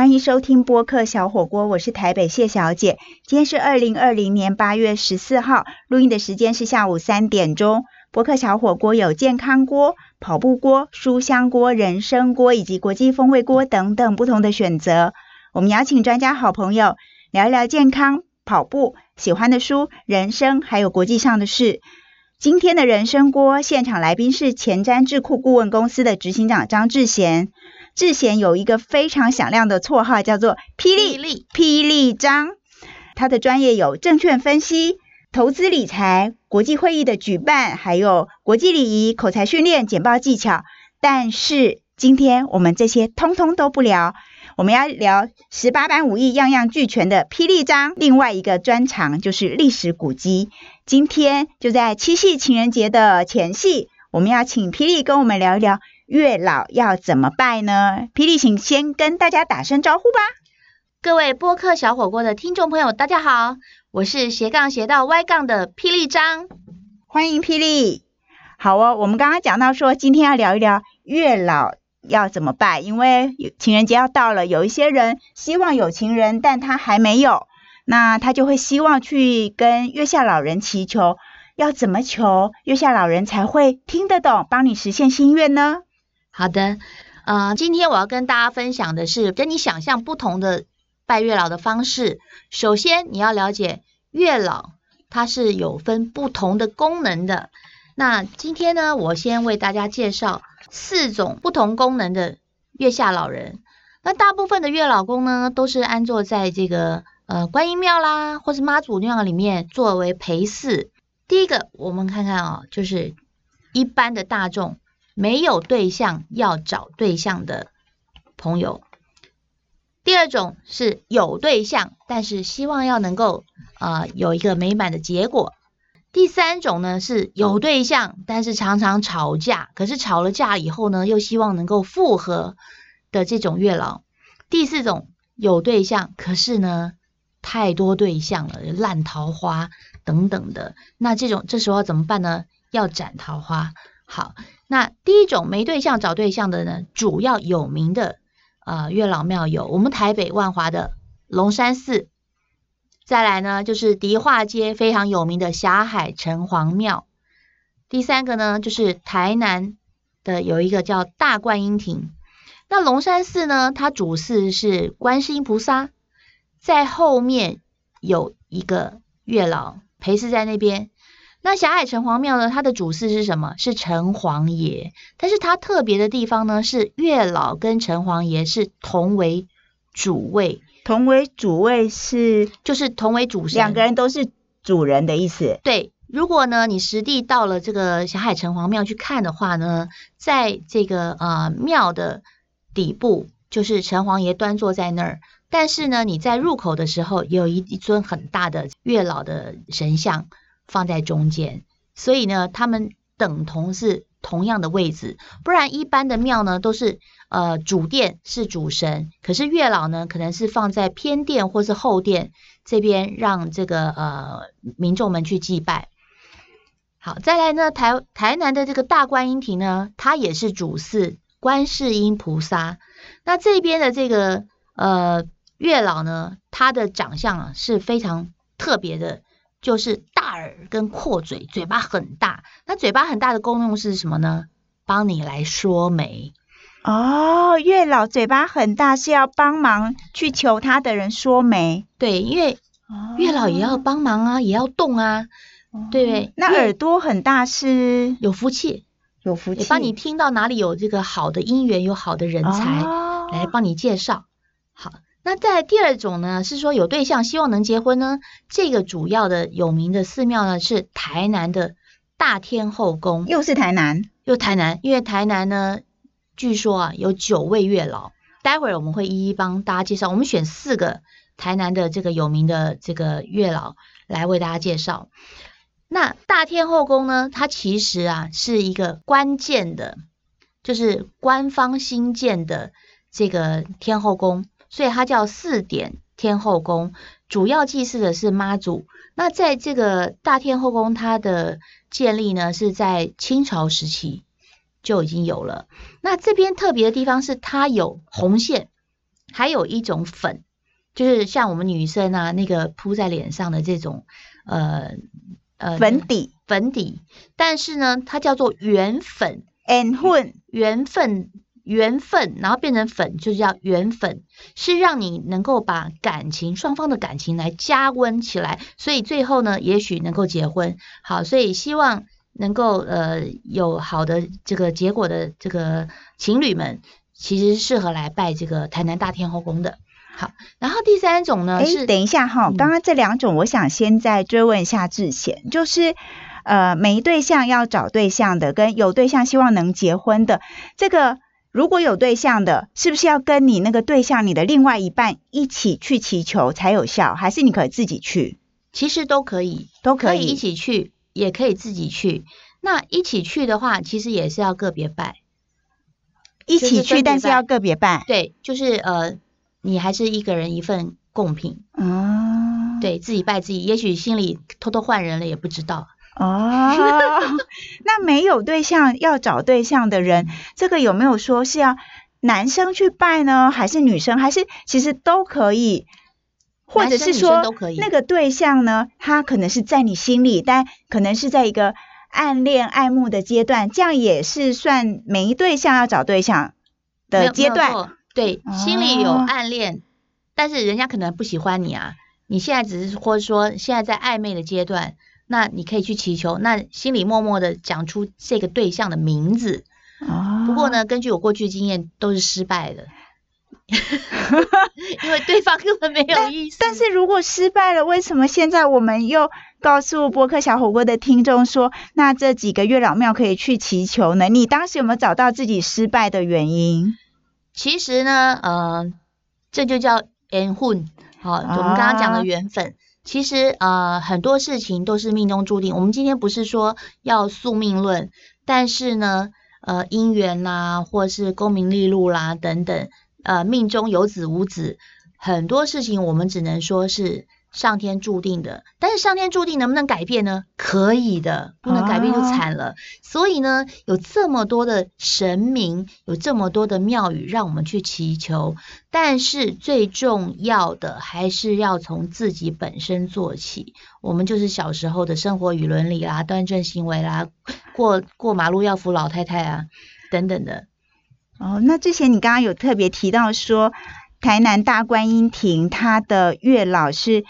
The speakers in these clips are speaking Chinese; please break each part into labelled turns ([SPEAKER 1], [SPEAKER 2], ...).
[SPEAKER 1] 欢迎收听播客小火锅，我是台北谢小姐。今天是二零二零年八月十四号，录音的时间是下午三点钟。播客小火锅有健康锅、跑步锅、书香锅、人参锅以及国际风味锅等等不同的选择。我们邀请专家好朋友聊一聊健康、跑步、喜欢的书、人生，还有国际上的事。今天的人参锅现场来宾是前瞻智库顾问公司的执行长张志贤。志贤有一个非常响亮的绰号，叫做“霹雳霹雳张”。他的专业有证券分析、投资理财、国际会议的举办，还有国际礼仪、口才训练、简报技巧。但是今天我们这些通通都不聊，我们要聊十八般武艺样样俱全的霹雳张。另外一个专长就是历史古迹。今天就在七夕情人节的前夕，我们要请霹雳跟我们聊一聊。月老要怎么拜呢？霹雳，请先跟大家打声招呼吧。
[SPEAKER 2] 各位播客小火锅的听众朋友，大家好，我是斜杠斜到歪杠的霹雳张，
[SPEAKER 1] 欢迎霹雳。好哦，我们刚刚讲到说，今天要聊一聊月老要怎么拜，因为情人节要到了，有一些人希望有情人，但他还没有，那他就会希望去跟月下老人祈求，要怎么求月下老人才会听得懂，帮你实现心愿呢？
[SPEAKER 2] 好的，呃，今天我要跟大家分享的是跟你想象不同的拜月老的方式。首先，你要了解月老它是有分不同的功能的。那今天呢，我先为大家介绍四种不同功能的月下老人。那大部分的月老公呢，都是安坐在这个呃观音庙啦，或是妈祖庙里面作为陪祀。第一个，我们看看啊，就是一般的大众。没有对象要找对象的朋友。第二种是有对象，但是希望要能够呃有一个美满的结果。第三种呢是有对象，但是常常吵架，可是吵了架以后呢，又希望能够复合的这种月老。第四种有对象，可是呢太多对象了，烂桃花等等的。那这种这时候怎么办呢？要斩桃花。好。那第一种没对象找对象的呢，主要有名的呃月老庙有我们台北万华的龙山寺，再来呢就是迪化街非常有名的霞海城隍庙，第三个呢就是台南的有一个叫大观音亭。那龙山寺呢，它主祀是观世音菩萨，在后面有一个月老陪祀在那边。那霞海城隍庙呢？它的主祀是什么？是城隍爷。但是它特别的地方呢，是月老跟城隍爷是同为主位。
[SPEAKER 1] 同为主位是
[SPEAKER 2] 就是同为主神，
[SPEAKER 1] 两个人都是主人的意思。
[SPEAKER 2] 对，如果呢你实地到了这个霞海城隍庙去看的话呢，在这个呃庙的底部，就是城隍爷端坐在那儿。但是呢，你在入口的时候，有一一尊很大的月老的神像。放在中间，所以呢，他们等同是同样的位置。不然一般的庙呢，都是呃主殿是主神，可是月老呢，可能是放在偏殿或是后殿这边，让这个呃民众们去祭拜。好，再来呢，台台南的这个大观音亭呢，它也是主祀观世音菩萨。那这边的这个呃月老呢，他的长相啊是非常特别的。就是大耳跟阔嘴，嘴巴很大。那嘴巴很大的功用是什么呢？帮你来说媒
[SPEAKER 1] 哦。月老嘴巴很大是要帮忙去求他的人说媒。
[SPEAKER 2] 对，因为月老也要帮忙啊，也要动啊，对不对？
[SPEAKER 1] 那耳朵很大是
[SPEAKER 2] 有福气，
[SPEAKER 1] 有福气，
[SPEAKER 2] 帮你听到哪里有这个好的姻缘，有好的人才来帮你介绍。好。那在第二种呢，是说有对象希望能结婚呢。这个主要的有名的寺庙呢，是台南的大天后宫，
[SPEAKER 1] 又是台南，
[SPEAKER 2] 又台南。因为台南呢，据说啊有九位月老，待会儿我们会一一帮大家介绍。我们选四个台南的这个有名的这个月老来为大家介绍。那大天后宫呢，它其实啊是一个关键的，就是官方新建的这个天后宫。所以它叫四点天后宫，主要祭祀的是妈祖。那在这个大天后宫，它的建立呢是在清朝时期就已经有了。那这边特别的地方是它有红线，还有一种粉，就是像我们女生啊那个铺在脸上的这种呃呃
[SPEAKER 1] 粉底
[SPEAKER 2] 粉底，但是呢，它叫做圆粉
[SPEAKER 1] ，and 混
[SPEAKER 2] 圆粉。圆粉，然后变成粉，就叫缘粉，是让你能够把感情双方的感情来加温起来，所以最后呢，也许能够结婚。好，所以希望能够呃有好的这个结果的这个情侣们，其实适合来拜这个台南大天后宫的。好，然后第三种呢
[SPEAKER 1] 哎，
[SPEAKER 2] 是
[SPEAKER 1] 等一下哈，
[SPEAKER 2] 嗯
[SPEAKER 1] 刚刚这两种，我想先再追问一下志贤，就是呃，没对象要找对象的，跟有对象希望能结婚的，这个如果有对象的，是不是要跟你那个对象，你的另外一半一起去祈求才有效，还是你可以自己去？
[SPEAKER 2] 其实都可以，
[SPEAKER 1] 都可以
[SPEAKER 2] 以一起去，也可以自己去。那一起去的话，其实也是要个别拜。
[SPEAKER 1] 一起去，但是要个别拜。
[SPEAKER 2] 对，就是呃，你还是一个人一份贡品，
[SPEAKER 1] 哦，
[SPEAKER 2] 对自己拜自己，也许心里偷偷换人了也不知道。
[SPEAKER 1] 哦，那没有对象要找对象的人，这个有没有说是要男生去拜呢，还是女生，还是其实都可以？或者是说那个对象呢，他可能是在你心里，但可能是在一个暗恋爱慕的阶段，这样也是算没对象要找对象的阶段。
[SPEAKER 2] 对，心里有
[SPEAKER 1] 哦
[SPEAKER 2] 暗恋，但是人家可能不喜欢你啊。你现在只是或者说现在在暧昧的阶段，那你可以去祈求，那心里默默的讲出这个对象的名字。
[SPEAKER 1] 哦
[SPEAKER 2] 不过，呢，根据我过去经验，都是失败的，因为对方根本没有意思。
[SPEAKER 1] 但是如果失败了，为什么现在我们又告诉播客小火锅的听众说，那这几个月老庙可以去祈求呢？你当时有没有找到自己失败的原因？
[SPEAKER 2] 其实呢，呃，这就叫缘分。好，我们刚刚讲
[SPEAKER 1] 啊
[SPEAKER 2] 的缘分，其实呃很多事情都是命中注定。我们今天不是说要宿命论，但是呢，呃，姻缘啦，或是功名利禄啦等等，呃，命中有子无子，很多事情我们只能说是上天注定的。但是上天注定能不能改变呢？可以的，不能改变就
[SPEAKER 1] 啊
[SPEAKER 2] 惨了。所以呢，有这么多的神明，有这么多的庙宇让我们去祈求，但是最重要的还是要从自己本身做起。我们就是小时候的生活与伦理啦、端正行为啦、过过马路要扶老太太啊等等的。
[SPEAKER 1] 哦，那之前你刚刚有特别提到说，台南大观音亭它的月老是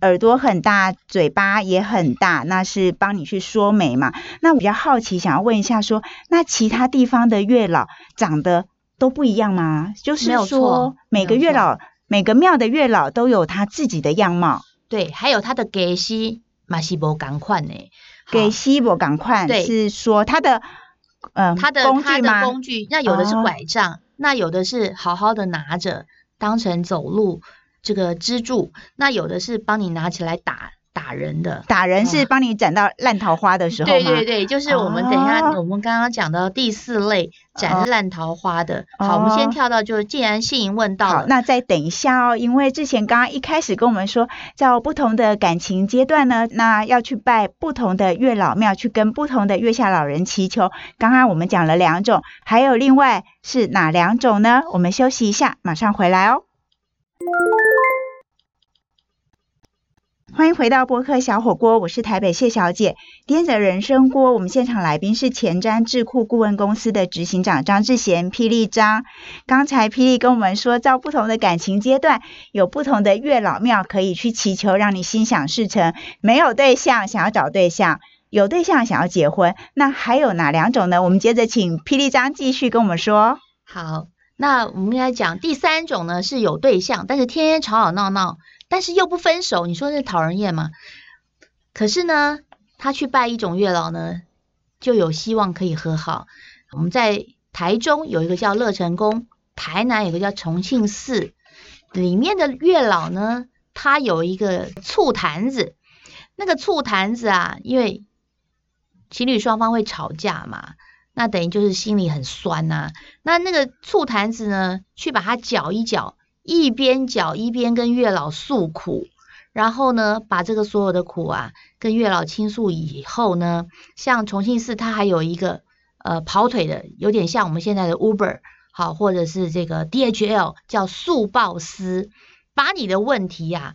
[SPEAKER 1] 耳朵很大，嘴巴也很大，那是帮你去说媒嘛？那我比较好奇，想要问一下说，那其他地方的月老长得都不一样吗？就是说每个月老、每个庙的月老都有他自己的样貌，
[SPEAKER 2] 对，还有他的给息马西伯赶快呢，好。
[SPEAKER 1] 给西伯赶快是说他的嗯、
[SPEAKER 2] 他的
[SPEAKER 1] 工具吗？
[SPEAKER 2] 他的工具，那有的是
[SPEAKER 1] 哦。
[SPEAKER 2] 拐杖，那有的是好好的拿着当成走路这个支柱，那有的是帮你拿起来打打人的。
[SPEAKER 1] 打人是帮你斩到烂桃花的时候吗？
[SPEAKER 2] 对对对，就是我们等一下，
[SPEAKER 1] 哦
[SPEAKER 2] 我们刚刚讲到第四类斩烂桃花的。好，我们
[SPEAKER 1] 哦
[SPEAKER 2] 先跳到就是，既然信淫问到
[SPEAKER 1] 好，
[SPEAKER 2] 了，
[SPEAKER 1] 那再等一下哦，因为之前刚刚一开始跟我们说，在不同的感情阶段呢，那要去拜不同的月老庙，去跟不同的月下老人祈求。刚刚我们讲了两种，还有另外是哪两种呢？我们休息一下，马上回来哦。欢迎回到播客小火锅，我是台北谢小姐。今天的人生锅，我们现场来宾是前瞻智库顾问公司的执行长张志贤，霹雳张。刚才霹雳跟我们说，在不同的感情阶段，有不同的月老庙可以去祈求，让你心想事成。没有对象，想要找对象；有对象，想要结婚。那还有哪两种呢？我们接着请霹雳张继续跟我们说。
[SPEAKER 2] 好，那我们来讲第三种呢，是有对象，但是天天吵吵闹闹，但是又不分手，你说这讨人厌吗？可是呢，他去拜一种月老呢，就有希望可以和好。我们在台中有一个叫乐成宫，台南有个叫重庆寺，里面的月老呢，他有一个醋坛子，那个醋坛子啊，因为情侣双方会吵架嘛，那等于就是心里很酸呐、那那个醋坛子呢，去把它搅一搅，一边搅一边跟月老诉苦，然后呢，把这个所有的苦啊跟月老倾诉以后呢，像重庆寺它还有一个呃跑腿的，有点像我们现在的 Uber。好，或者是这个 DHL 叫速报司，把你的问题呀、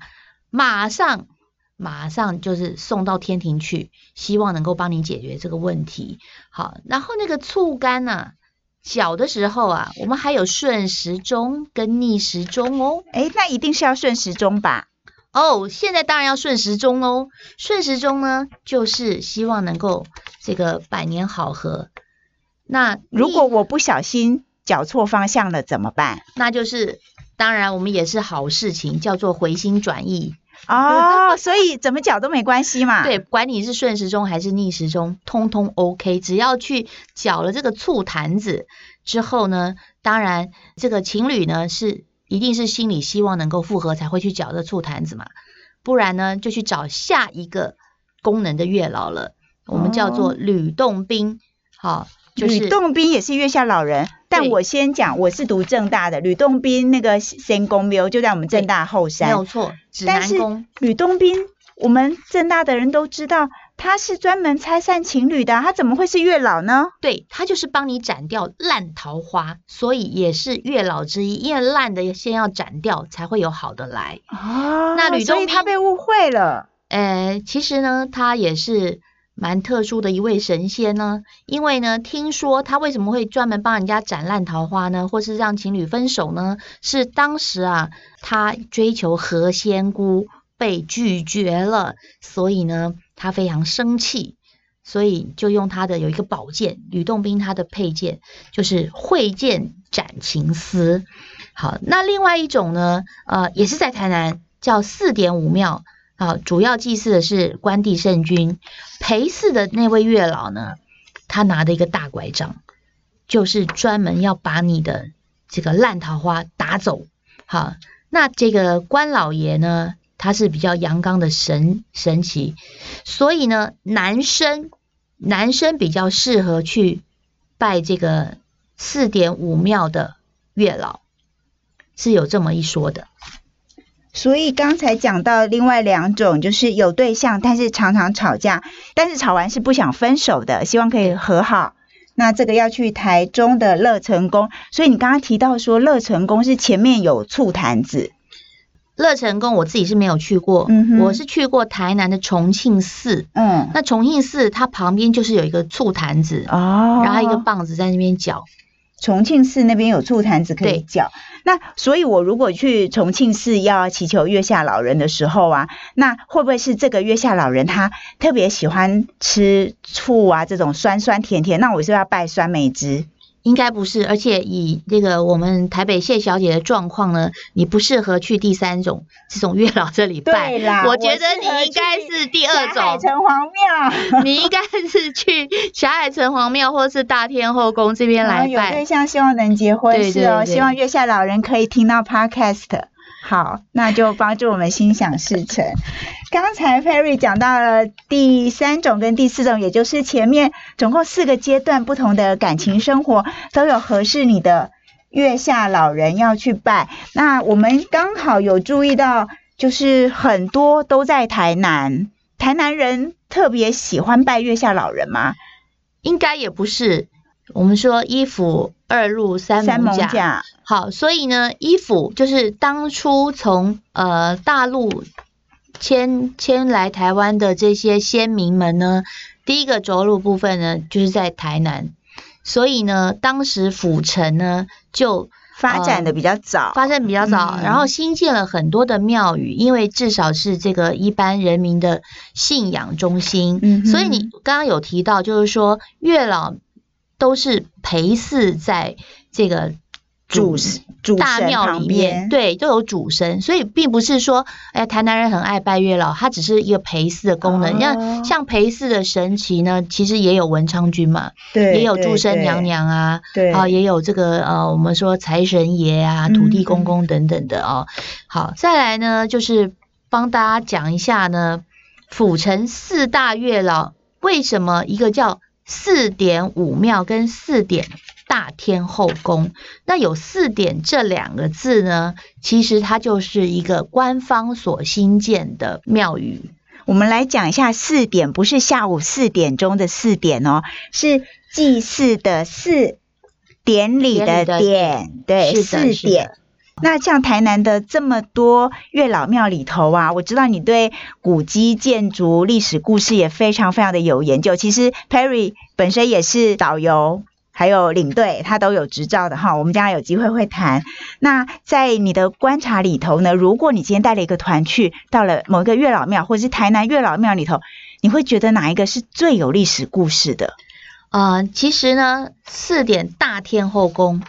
[SPEAKER 2] 马上马上就是送到天庭去，希望能够帮你解决这个问题。好，然后那个醋干呢、搅的时候啊，我们还有顺时钟跟逆时钟哦。
[SPEAKER 1] 哎，那一定是要顺时钟吧？
[SPEAKER 2] 哦，现在当然要顺时钟喽。顺时钟呢，就是希望能够这个百年好合。那
[SPEAKER 1] 如果我不小心搅错方向了怎么办？
[SPEAKER 2] 那就是当然我们也是好事情，叫做回心转意。
[SPEAKER 1] 哦，所以怎么搅都没关系嘛。
[SPEAKER 2] 对，管你是顺时钟还是逆时钟，通通 OK。只要去搅了这个醋坛子之后呢，当然这个情侣呢是一定是心里希望能够复合才会去搅这醋坛子嘛，不然呢就去找下一个功能的月老了，我们叫做
[SPEAKER 1] 哦
[SPEAKER 2] 吕洞宾。好，就是
[SPEAKER 1] 吕洞宾也是月下老人，但我先讲，我是读正大的，吕洞宾那个仙公庙就在我们正大后山没
[SPEAKER 2] 有。错，
[SPEAKER 1] 但是。吕洞宾，我们正大的人都知道，他是专门拆散情侣的啊，他怎么会是月老呢？
[SPEAKER 2] 对，他就是帮你斩掉烂桃花，所以也是月老之一。因为烂的先要斩掉，才会有好的来。
[SPEAKER 1] 哦
[SPEAKER 2] 那吕洞宾
[SPEAKER 1] 他被误会了。
[SPEAKER 2] 呃，其实呢，他也是蛮特殊的一位神仙呢。因为呢，听说他为什么会专门帮人家斩烂桃花呢，或是让情侣分手呢？是当时啊，他追求何仙姑被拒绝了，所以呢，他非常生气。所以就用他的有一个宝剑，吕洞宾他的佩剑就是慧剑斩情丝。好，那另外一种呢，呃，也是在台南，叫四点五庙啊，主要祭祀的是关帝圣君。陪祀的那位月老呢，他拿的一个大拐杖，就是专门要把你的这个烂桃花打走。好，那这个关老爷呢，他是比较阳刚的神神奇，所以呢，男生男生比较适合去拜这个四点五庙的月老，是有这么一说的。
[SPEAKER 1] 所以刚才讲到另外两种，就是有对象，但是常常吵架，但是吵完是不想分手的，希望可以和好。那这个要去台中的乐成宫，所以你刚刚提到说乐成宫是前面有醋坛子，
[SPEAKER 2] 乐成宫我自己是没有去过，
[SPEAKER 1] 嗯
[SPEAKER 2] 我是去过台南的重庆寺。
[SPEAKER 1] 嗯，
[SPEAKER 2] 那重庆寺它旁边就是有一个醋坛子，
[SPEAKER 1] 哦，
[SPEAKER 2] 然后一个棒子在那边搅。
[SPEAKER 1] 重庆市那边有醋坛子可以
[SPEAKER 2] 对
[SPEAKER 1] 搅。那所以，我如果去重庆市要祈求月下老人的时候啊，那会不会是这个月下老人他特别喜欢吃醋啊这种酸酸甜甜？那我是要拜酸梅枝？
[SPEAKER 2] 应该不是，而且以这个我们台北谢小姐的状况呢，你不适合去第三种这种月老这里拜。
[SPEAKER 1] 对啦，
[SPEAKER 2] 我觉得你应该是第二种，
[SPEAKER 1] 城隍庙
[SPEAKER 2] 你应该是去霞海城隍庙或是大天后宫这边来
[SPEAKER 1] 然后有对
[SPEAKER 2] 拜。
[SPEAKER 1] 象希望能结婚是哦，希望月下老人可以听到 podcast。好，那就帮助我们心想事成。刚才 Perry 讲到了第三种跟第四种，也就是前面总共四个阶段不同的感情生活都有合适你的月下老人要去拜。那我们刚好有注意到，就是很多都在台南，台南人特别喜欢拜月下老人吗？
[SPEAKER 2] 应该也不是。我们说一府二路三
[SPEAKER 1] 三
[SPEAKER 2] 艋甲，
[SPEAKER 1] 甲，
[SPEAKER 2] 好，所以呢，一府就是当初从呃大陆迁迁来台湾的这些先民们呢，第一个着陆部分呢，就是在台南，所以呢，当时府城呢就
[SPEAKER 1] 发展的比较早，
[SPEAKER 2] 发展比较早，
[SPEAKER 1] 嗯。
[SPEAKER 2] 然后新建了很多的庙宇，因为至少是这个一般人民的信仰中心，
[SPEAKER 1] 嗯
[SPEAKER 2] 所以你刚刚有提到，就是说月老都是陪祀在这个
[SPEAKER 1] 主主
[SPEAKER 2] 大庙里面，
[SPEAKER 1] 边，
[SPEAKER 2] 对，都有主神，所以并不是说，哎，台南人很爱拜月老，它只是一个陪祀的功能。
[SPEAKER 1] 哦。
[SPEAKER 2] 像像陪祀的神祇呢，其实也有文昌君嘛，
[SPEAKER 1] 对，
[SPEAKER 2] 也有
[SPEAKER 1] 对
[SPEAKER 2] 祝生娘，娘啊，
[SPEAKER 1] 对，
[SPEAKER 2] 啊，也有这个呃，我们说财神爷啊、
[SPEAKER 1] 嗯
[SPEAKER 2] 土地公公等等的哦。好，再来呢，就是帮大家讲一下呢，府城四大月老为什么一个叫四点五庙跟四点大天后宫？那有四点这两个字呢，其实它就是一个官方所新建的庙宇。
[SPEAKER 1] 我们来讲一下四点，不是下午四点钟的四点哦，是祭祀的祀，典礼的典，对，四点。那像台南的这么多月老庙里头啊，我知道你对古迹建筑历史故事也非常非常的有研究。其实 Perry 本身也是导游，还有领队，他都有执照的哈。我们将来有机会会谈。那在你的观察里头呢，如果你今天带了一个团去到了某一个月老庙，或者是台南月老庙里头，你会觉得哪一个是最有历史故事的？
[SPEAKER 2] 啊，其实呢，四点大天后宫。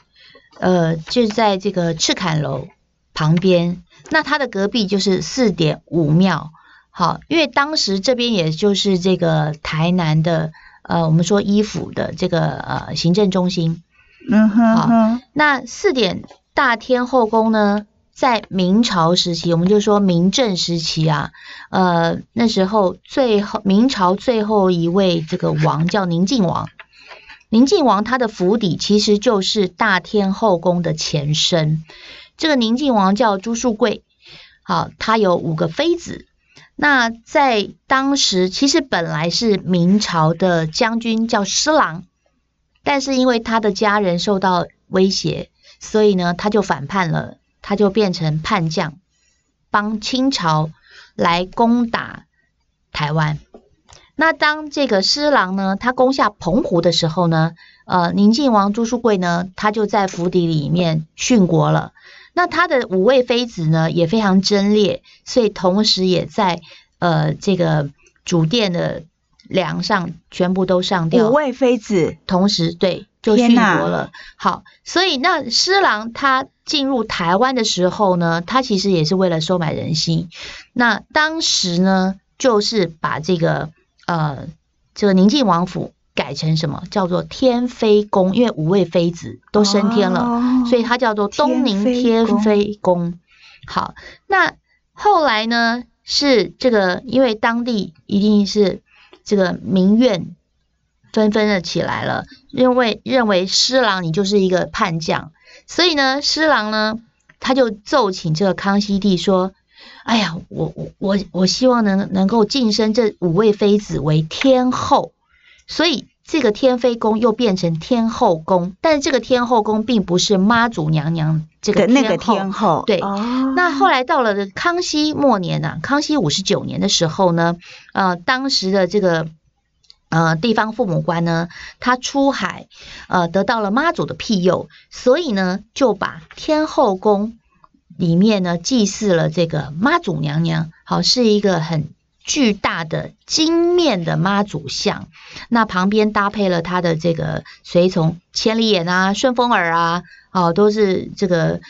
[SPEAKER 2] 呃，就在这个赤坎楼旁边，那它的隔壁就是四点五庙。好，因为当时这边也就是这个台南的呃，我们说衣服的这个呃行政中心。
[SPEAKER 1] 嗯哼。好，
[SPEAKER 2] 那四点大天后宫呢，在明朝时期，我们就说明正时期啊，呃，那时候最后明朝最后一位这个王叫宁靖王。宁靖王他的府邸其实就是大天后宫的前身。这个宁靖王叫朱树贵，好，他有五个妃子。那在当时，其实本来是明朝的将军叫施琅，但是因为他的家人受到威胁，所以呢，他就反叛了，他就变成叛将，帮清朝来攻打台湾。那当这个施琅呢，他攻下澎湖的时候呢，呃，宁靖王朱书贵呢，他就在府邸里面殉国了。那他的五位妃子呢，也非常贞烈，所以同时也在呃这个主殿的梁上全部都上吊。
[SPEAKER 1] 五位妃子
[SPEAKER 2] 同时对就殉国了。好，所以那施琅他进入台湾的时候呢，他其实也是为了收买人心。那当时呢，就是把这个。呃，这个宁靖王府改成什么？叫做天妃宫，因为五位妃子都升天了，所以它叫做东宁天妃宫。好，那后来呢？是这个，因为当地一定是这个民怨纷纷的起来了，认为认为施琅你就是一个叛将，所以呢，施琅呢他就奏请这个康熙帝说。哎呀，我我我我希望能能够晋升这五位妃子为天后，所以这个天妃宫又变成天后宫。但是这个天后宫并不是妈祖娘娘这个
[SPEAKER 1] 那个天后。
[SPEAKER 2] 对，那后来到了康熙末年呢，康熙五十九年的时候呢，呃，当时的这个呃地方父母官呢，他出海呃得到了妈祖的庇佑，所以呢就把天后宫。里面呢祭祀了这个妈祖娘娘，好是一个很巨大的金面的妈祖像，那旁边搭配了她的这个随从千里眼啊、顺风耳啊，哦都是这个。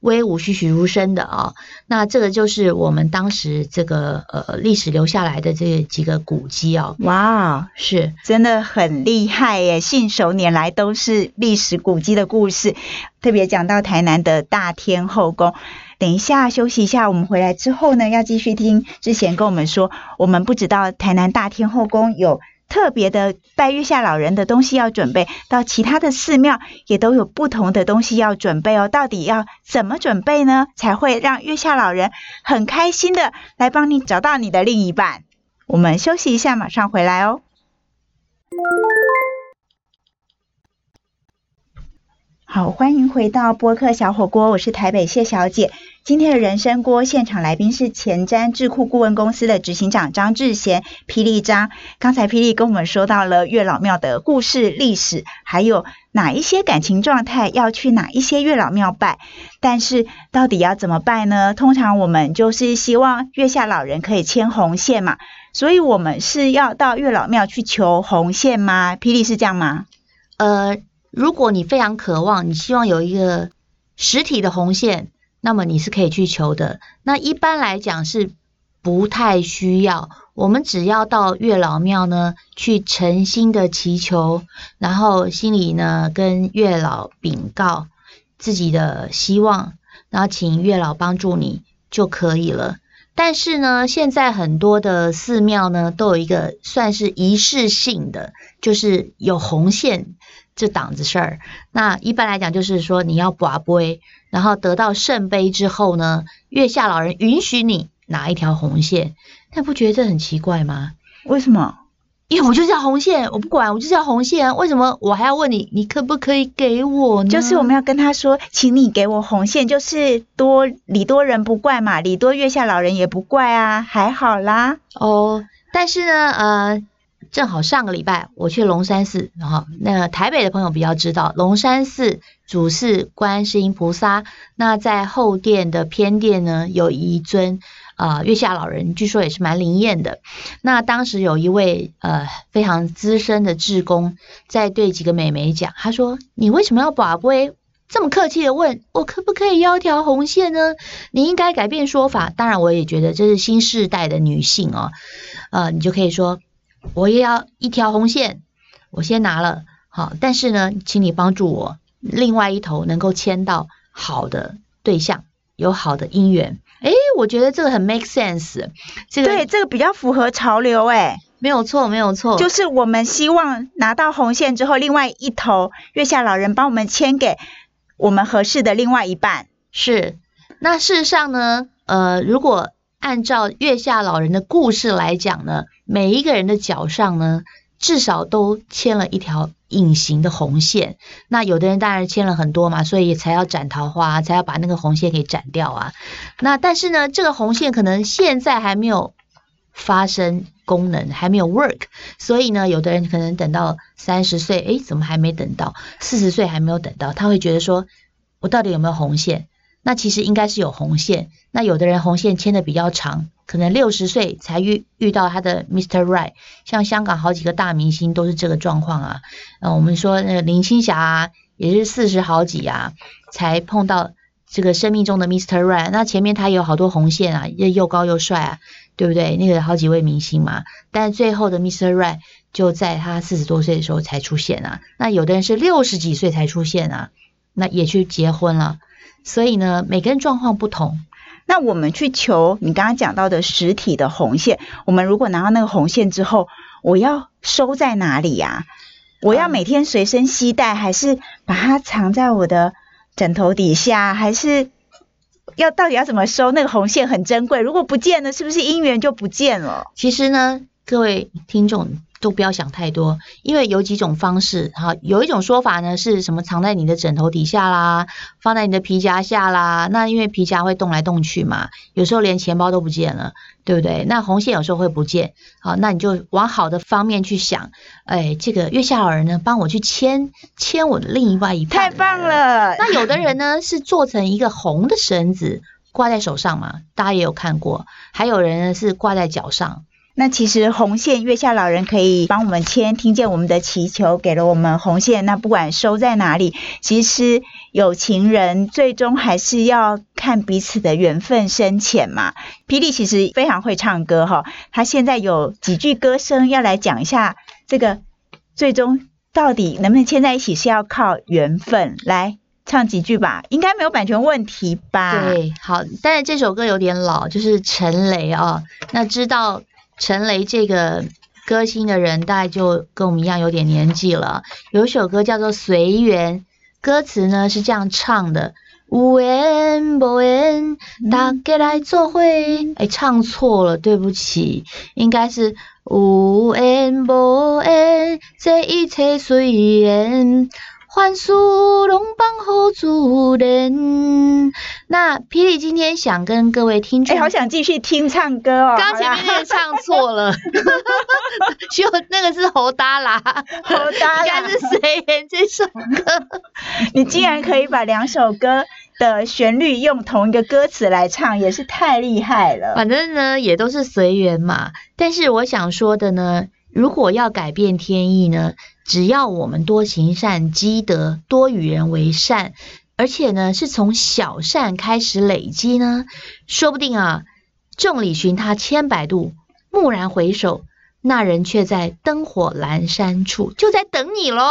[SPEAKER 2] 威武栩栩如生的啊，那这个就是我们当时这个呃历史留下来的这几个古迹啊。
[SPEAKER 1] 哇，
[SPEAKER 2] 是
[SPEAKER 1] 真的很厉害耶！信手拈来都是历史古迹的故事，特别讲到台南的大天后宫。等一下休息一下，我们回来之后呢，要继续听之前跟我们说，我们不知道台南大天后宫有。特别的拜月下老人的东西要准备，到其他的寺庙也都有不同的东西要准备哦。到底要怎么准备呢？才会让月下老人很开心的来帮你找到你的另一半？我们休息一下，马上回来哦。好，欢迎回到播客小火锅，我是台北谢小姐。今天的人生锅现场来宾是前瞻智库顾问公司的执行长张志贤，霹雳张。刚才霹雳跟我们说到了月老庙的故事历史，还有哪一些感情状态要去哪一些月老庙拜。但是到底要怎么拜呢？通常我们就是希望月下老人可以牵红线嘛，所以我们是要到月老庙去求红线吗？霹雳是这样吗？
[SPEAKER 2] 呃。如果你非常渴望，你希望有一个实体的红线，那么你是可以去求的。那一般来讲是不太需要，我们只要到月老庙呢，去诚心的祈求，然后心里呢跟月老禀告自己的希望，然后请月老帮助你就可以了。但是呢，现在很多的寺庙呢都有一个算是仪式性的，就是有红线。这档子事儿，那一般来讲就是说你要拔杯，然后得到圣杯之后呢，月下老人允许你拿一条红线，那不觉得这很奇怪吗？
[SPEAKER 1] 为什么？
[SPEAKER 2] 因为我就是要红线，我不管，我就是要红线。为什么我还要问你，你可不可以给我呢？
[SPEAKER 1] 就是我们要跟他说，请你给我红线，就是多礼多人不怪嘛，礼多月下老人也不怪啊，还好啦。
[SPEAKER 2] 哦，但是呢，呃，正好上个礼拜我去龙山寺，然后那台北的朋友比较知道，龙山寺主祀观世音菩萨，那在后殿的偏殿呢，有一尊。啊，月下老人据说也是蛮灵验的。那当时有一位呃非常资深的志工在对几个美眉讲，他说：“你为什么要把龟这么客气的问我可不可以要条红线呢？你应该改变说法。当然，我也觉得这是新时代的女性哦。呃，你就可以说我也要一条红线，我先拿了好，但是呢，请你帮助我另外一头能够牵到好的对象，有好的姻缘。”哎，我觉得这个很 make sense，
[SPEAKER 1] 这个对这个比较符合潮流，哎，
[SPEAKER 2] 没有错，没有错，
[SPEAKER 1] 就是我们希望拿到红线之后，另外一头月下老人帮我们牵给我们合适的另外一半。
[SPEAKER 2] 是，那事实上呢，呃，如果按照月下老人的故事来讲呢，每一个人的脚上呢，至少都牵了一条。隐形的红线，那有的人当然牵了很多嘛，所以才要斩桃花，才要把那个红线给斩掉啊。那但是呢，这个红线可能现在还没有发生功能，还没有 work，所以呢，有的人可能等到三十岁，诶，怎么还没等到？四十岁还没有等到，他会觉得说，我到底有没有红线？那其实应该是有红线。那有的人红线牵的比较长。可能六十岁才遇遇到他的 Mr. Right，像香港好几个大明星都是这个状况啊。呃，我们说那林青霞，也是四十好几啊，才碰到这个生命中的 Mr. Right。那前面他有好多红线啊，又又高又帅啊，对不对？那个好几位明星嘛，但最后的 Mr. Right 就在他四十多岁的时候才出现啊。那有的人是六十几岁才出现啊，那也去结婚了。所以呢，每个人状况不同。
[SPEAKER 1] 那我们去求你刚刚讲到的实体的红线，我们如果拿到那个红线之后，我要收在哪里呀？我要每天随身携带，还是把它藏在我的枕头底下？还是要到底要怎么收？那个红线很珍贵，如果不见了，是不是姻缘就不见了？
[SPEAKER 2] 其实呢，各位听众。都不要想太多，因为有几种方式哈。有一种说法呢，是什么藏在你的枕头底下啦，放在你的皮夹下啦。那因为皮夹会动来动去嘛，有时候连钱包都不见了，对不对？那红线有时候会不见，好，那你就往好的方面去想。哎，这个月下老人呢，帮我去牵牵我的另外一
[SPEAKER 1] 半，太棒了。
[SPEAKER 2] 那有的人呢，是做成一个红的绳子挂在手上嘛，大家也有看过。还有人呢是挂在脚上。
[SPEAKER 1] 那其实红线月下老人可以帮我们牵，听见我们的祈求，给了我们红线。那不管收在哪里，其实有情人最终还是要看彼此的缘分深浅嘛。霹雳其实非常会唱歌哈，他现在有几句歌声要来讲一下，这个最终到底能不能牵在一起是要靠缘分。来唱几句吧，应该没有版权问题吧？
[SPEAKER 2] 对，好，但是这首歌有点老，就是陈雷啊，那知道。陈雷这个歌星的人，大概就跟我们一样有点年纪了。有一首歌叫做《随缘》，歌词呢是这样唱的：无缘不缘，大家来做会。哎，唱错了，对不起，应该是无缘不缘，这一切随缘。欢速龙帮后主人。那霹雳今天想跟各位听众，
[SPEAKER 1] 哎，好想继续听唱歌哦。
[SPEAKER 2] 刚前面那个唱错了，就那个是侯达拉，
[SPEAKER 1] 侯
[SPEAKER 2] 应该是谁演这首歌？
[SPEAKER 1] 你竟然可以把两首歌的旋律用同一个歌词来唱，也是太厉害了。
[SPEAKER 2] 反正呢，也都是随缘嘛。但是我想说的呢，如果要改变天意呢？只要我们多行善积德，多与人为善，而且呢是从小善开始累积呢，说不定啊，众里寻他千百度，蓦然回首，那人却在灯火阑珊处，就在等你喽。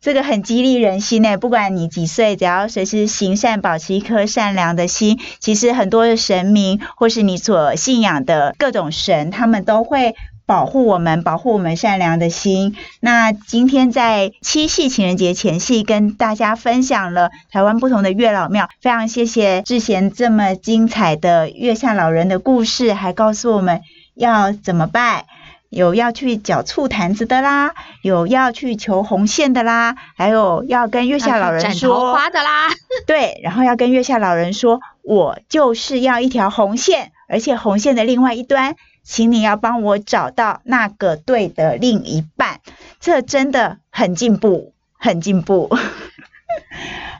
[SPEAKER 1] 这个很激励人心呢，不管你几岁，只要随时行善，保持一颗善良的心，其实很多的神明或是你所信仰的各种神，他们都会。保护我们，保护我们善良的心。那今天在七夕情人节前夕，跟大家分享了台湾不同的月老庙。非常谢谢志贤这么精彩的月下老人的故事，还告诉我们要怎么拜。有要去缴醋坛子的啦，有要去求红线的啦，还有要跟月下老人说
[SPEAKER 2] 斩桃花的啦，
[SPEAKER 1] 对，然后要跟月下老人说，我就是要一条红线，而且红线的另外一端，请你要帮我找到那个对的另一半，这真的很进步，很进步。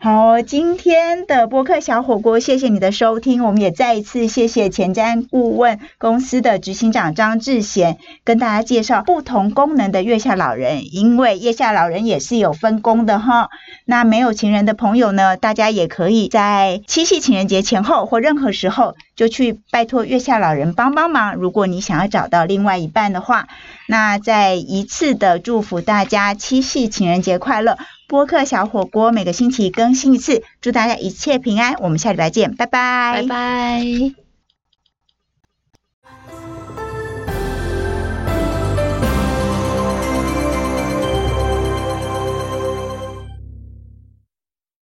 [SPEAKER 1] 好，今天的播客小火锅，谢谢你的收听。我们也再一次谢谢前瞻顾问公司的执行长张志贤，跟大家介绍不同功能的月下老人。因为月下老人也是有分工的哈。那没有情人的朋友呢，大家也可以在七夕情人节前后或任何时候，就去拜托月下老人帮帮忙。如果你想要找到另外一半的话，那再一次的祝福大家七夕情人节快乐。播客小火锅每个星期更新一次，祝大家一切平安。我们下礼拜见，拜拜，
[SPEAKER 2] 拜拜。